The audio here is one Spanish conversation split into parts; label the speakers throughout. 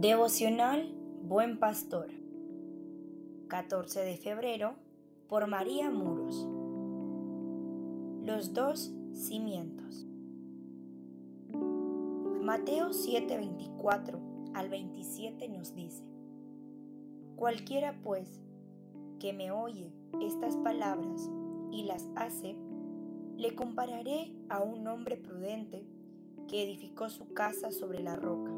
Speaker 1: Devocional Buen Pastor. 14 de febrero por María Muros. Los dos cimientos. Mateo 7:24 al 27 nos dice Cualquiera pues que me oye estas palabras y las hace, le compararé a un hombre prudente que edificó su casa sobre la roca.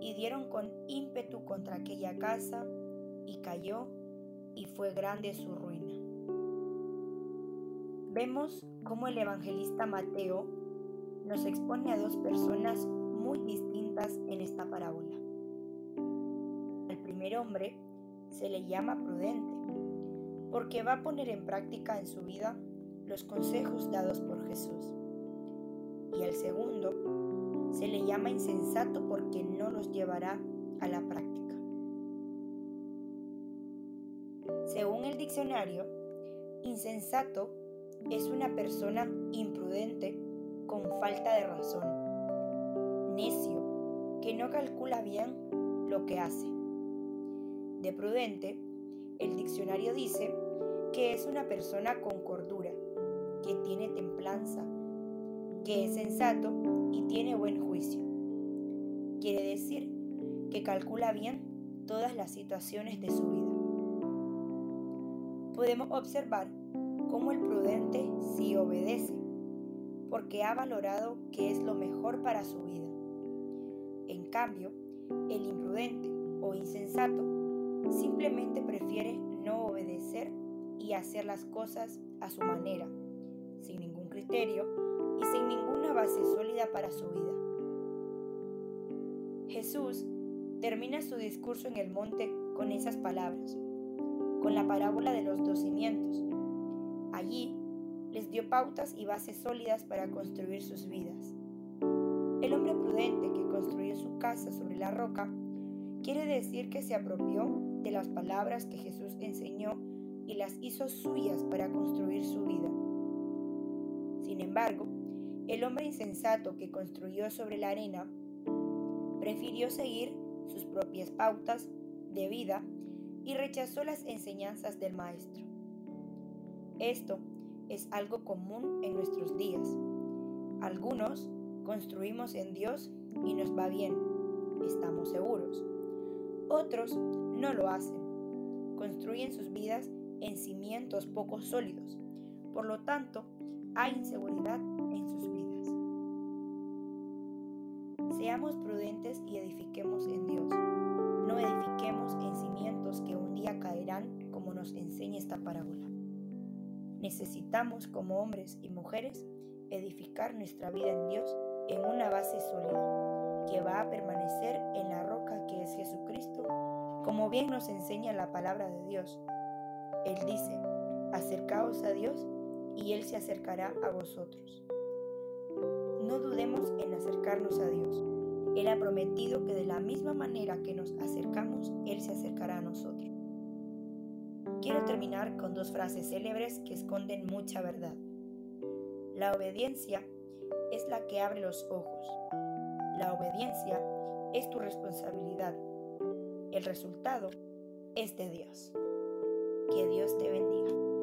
Speaker 1: y dieron con ímpetu contra aquella casa y cayó y fue grande su ruina. Vemos cómo el evangelista Mateo nos expone a dos personas muy distintas en esta parábola. Al primer hombre se le llama prudente porque va a poner en práctica en su vida los consejos dados por Jesús. Y al segundo se le llama insensato porque no los llevará a la práctica. Según el diccionario, insensato es una persona imprudente con falta de razón, necio, que no calcula bien lo que hace. De prudente, el diccionario dice que es una persona con cordura, que tiene templanza, que es sensato y tiene buen juicio. Quiere decir que calcula bien todas las situaciones de su vida. Podemos observar cómo el prudente sí obedece, porque ha valorado que es lo mejor para su vida. En cambio, el imprudente o insensato simplemente prefiere no obedecer y hacer las cosas a su manera, sin ningún criterio base sólida para su vida. Jesús termina su discurso en el monte con esas palabras, con la parábola de los dos cimientos. Allí les dio pautas y bases sólidas para construir sus vidas. El hombre prudente que construyó su casa sobre la roca quiere decir que se apropió de las palabras que Jesús enseñó y las hizo suyas para construir su vida. Sin embargo, el hombre insensato que construyó sobre la arena prefirió seguir sus propias pautas de vida y rechazó las enseñanzas del Maestro. Esto es algo común en nuestros días. Algunos construimos en Dios y nos va bien, estamos seguros. Otros no lo hacen, construyen sus vidas en cimientos poco sólidos. Por lo tanto, hay inseguridad en sus vidas. Seamos prudentes y edifiquemos en Dios. No edifiquemos en cimientos que un día caerán como nos enseña esta parábola. Necesitamos como hombres y mujeres edificar nuestra vida en Dios en una base sólida que va a permanecer en la roca que es Jesucristo, como bien nos enseña la palabra de Dios. Él dice, acercaos a Dios y Él se acercará a vosotros. No dudemos en acercarnos a Dios. Él ha prometido que de la misma manera que nos acercamos, Él se acercará a nosotros. Quiero terminar con dos frases célebres que esconden mucha verdad. La obediencia es la que abre los ojos. La obediencia es tu responsabilidad. El resultado es de Dios. Que Dios te bendiga.